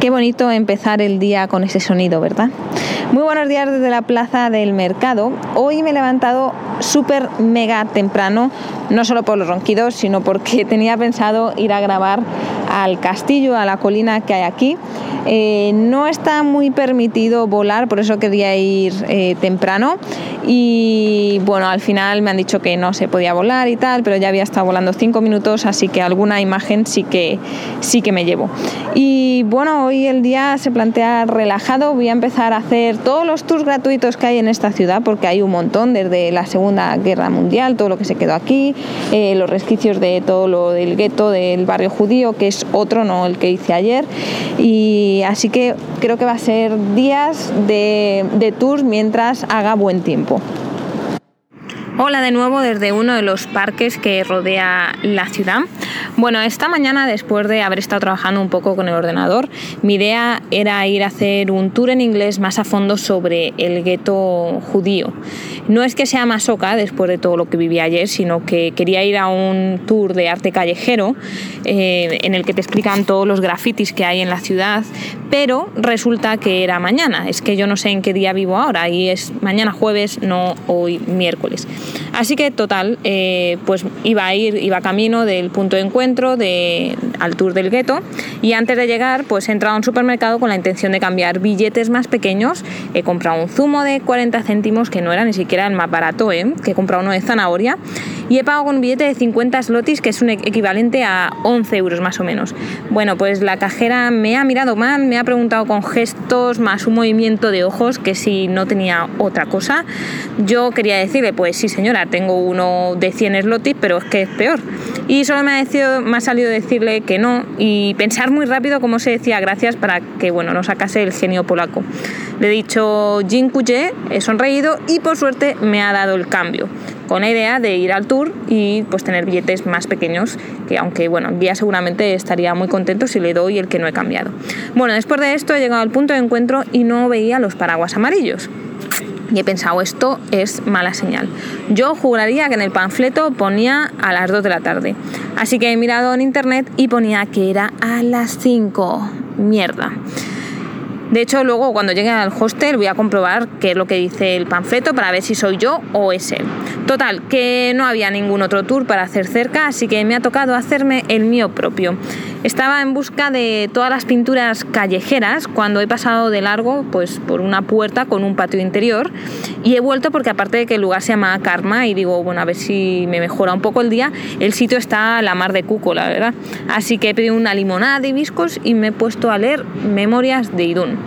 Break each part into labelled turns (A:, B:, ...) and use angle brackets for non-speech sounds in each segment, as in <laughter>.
A: Qué bonito empezar el día con ese sonido, ¿verdad? Muy buenos días desde la plaza del mercado. Hoy me he levantado súper mega temprano, no solo por los ronquidos, sino porque <laughs> tenía pensado ir a grabar al castillo, a la colina que hay aquí. Eh, no está muy permitido volar, por eso quería ir eh, temprano. Y bueno, al final me han dicho que no se podía volar y tal, pero ya había estado volando cinco minutos, así que alguna imagen sí que, sí que me llevo. Y bueno, hoy el día se plantea relajado. Voy a empezar a hacer todos los tours gratuitos que hay en esta ciudad, porque hay un montón desde la Segunda Guerra Mundial, todo lo que se quedó aquí, eh, los resquicios de todo lo del gueto del barrio judío, que es otro, no el que hice ayer. Y así que creo que va a ser días de, de tours mientras haga buen tiempo. Hola de nuevo desde uno de los parques que rodea la ciudad. Bueno, esta mañana después de haber estado trabajando un poco con el ordenador, mi idea era ir a hacer un tour en inglés más a fondo sobre el gueto judío. No es que sea masoca después de todo lo que viví ayer, sino que quería ir a un tour de arte callejero eh, en el que te explican todos los grafitis que hay en la ciudad, pero resulta que era mañana. Es que yo no sé en qué día vivo ahora y es mañana jueves, no hoy miércoles. Así que total, eh, pues iba a ir, iba camino del punto de encuentro de, al tour del gueto y antes de llegar pues he entrado a un supermercado con la intención de cambiar billetes más pequeños. He comprado un zumo de 40 céntimos que no era ni siquiera el más barato, ¿eh? que he comprado uno de zanahoria y he pagado con un billete de 50 slotis que es un equivalente a 11 euros más o menos. Bueno, pues la cajera me ha mirado mal, me ha preguntado con gestos más un movimiento de ojos que si no tenía otra cosa. Yo quería decirle pues sí señora, tengo uno de 100 slotis, pero es que es peor. Y solo me ha, salido decirle que no y pensar muy rápido cómo se decía gracias para que bueno, no sacase el genio polaco. Le he dicho dziękuję, he sonreído y por suerte me ha dado el cambio con la idea de ir al tour y pues tener billetes más pequeños que aunque bueno día seguramente estaría muy contento si le doy el que no he cambiado bueno después de esto he llegado al punto de encuentro y no veía los paraguas amarillos y he pensado, esto es mala señal. Yo juraría que en el panfleto ponía a las 2 de la tarde. Así que he mirado en internet y ponía que era a las 5. Mierda. De hecho, luego cuando llegue al hostel voy a comprobar qué es lo que dice el panfleto para ver si soy yo o es él. Total, que no había ningún otro tour para hacer cerca, así que me ha tocado hacerme el mío propio. Estaba en busca de todas las pinturas callejeras cuando he pasado de largo pues, por una puerta con un patio interior y he vuelto porque aparte de que el lugar se llama Karma y digo, bueno, a ver si me mejora un poco el día, el sitio está la mar de cuco, la verdad. Así que he pedido una limonada de hibiscos y me he puesto a leer Memorias de Idún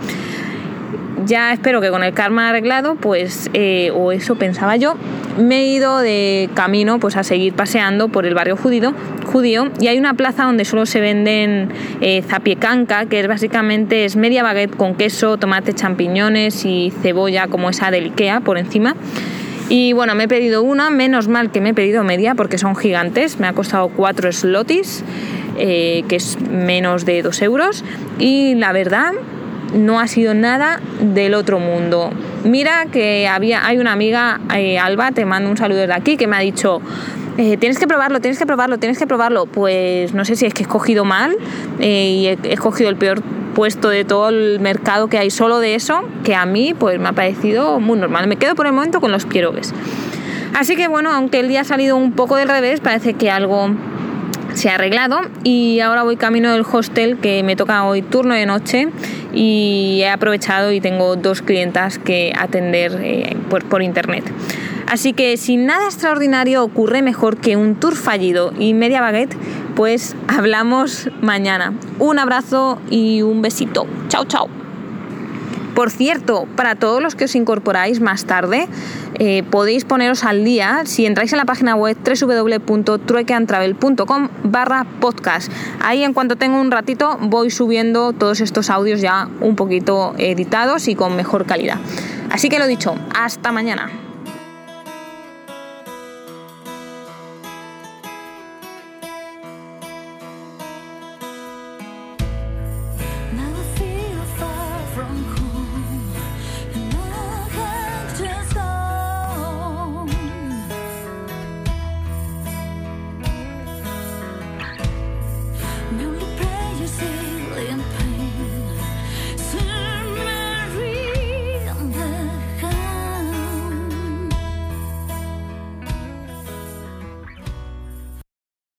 A: ya espero que con el karma arreglado, pues, eh, o eso pensaba yo, me he ido de camino pues a seguir paseando por el barrio judío, judío y hay una plaza donde solo se venden eh, zapiecanca, que es básicamente es media baguette con queso, tomate, champiñones y cebolla como esa del Ikea por encima. Y bueno, me he pedido una, menos mal que me he pedido media porque son gigantes, me ha costado 4 slotis, eh, que es menos de 2 euros. Y la verdad, no ha sido nada del otro mundo. Mira que había, hay una amiga, eh, Alba, te mando un saludo desde aquí, que me ha dicho, eh, tienes que probarlo, tienes que probarlo, tienes que probarlo. Pues no sé si es que he escogido mal eh, y he, escogido el peor puesto de todo el mercado que hay solo de eso, que a mí pues me ha parecido muy normal. Me quedo por el momento con los pierogues. Así que bueno, aunque el día ha salido un poco del revés, parece que algo se ha arreglado y ahora voy camino del hostel que me toca hoy turno de noche y he aprovechado y tengo dos clientas que atender eh, por, por internet. Así que si nada extraordinario ocurre mejor que un tour fallido y media baguette, Pues hablamos mañana. Un abrazo y un besito. Chao, chao. Por cierto, para todos los que os incorporáis más tarde, eh, podéis poneros al día si entráis en la página web www.truequeantravel.com barra podcast. Ahí en cuanto tengo un ratito voy subiendo todos estos audios ya un poquito editados y con mejor calidad. Así que lo dicho, hasta mañana.